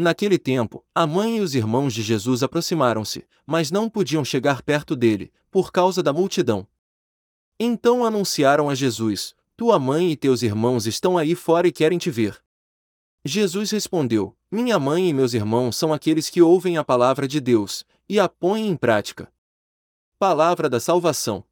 Naquele tempo, a mãe e os irmãos de Jesus aproximaram-se, mas não podiam chegar perto dele, por causa da multidão. Então anunciaram a Jesus: Tua mãe e teus irmãos estão aí fora e querem te ver. Jesus respondeu: Minha mãe e meus irmãos são aqueles que ouvem a palavra de Deus e a põem em prática. Palavra da salvação.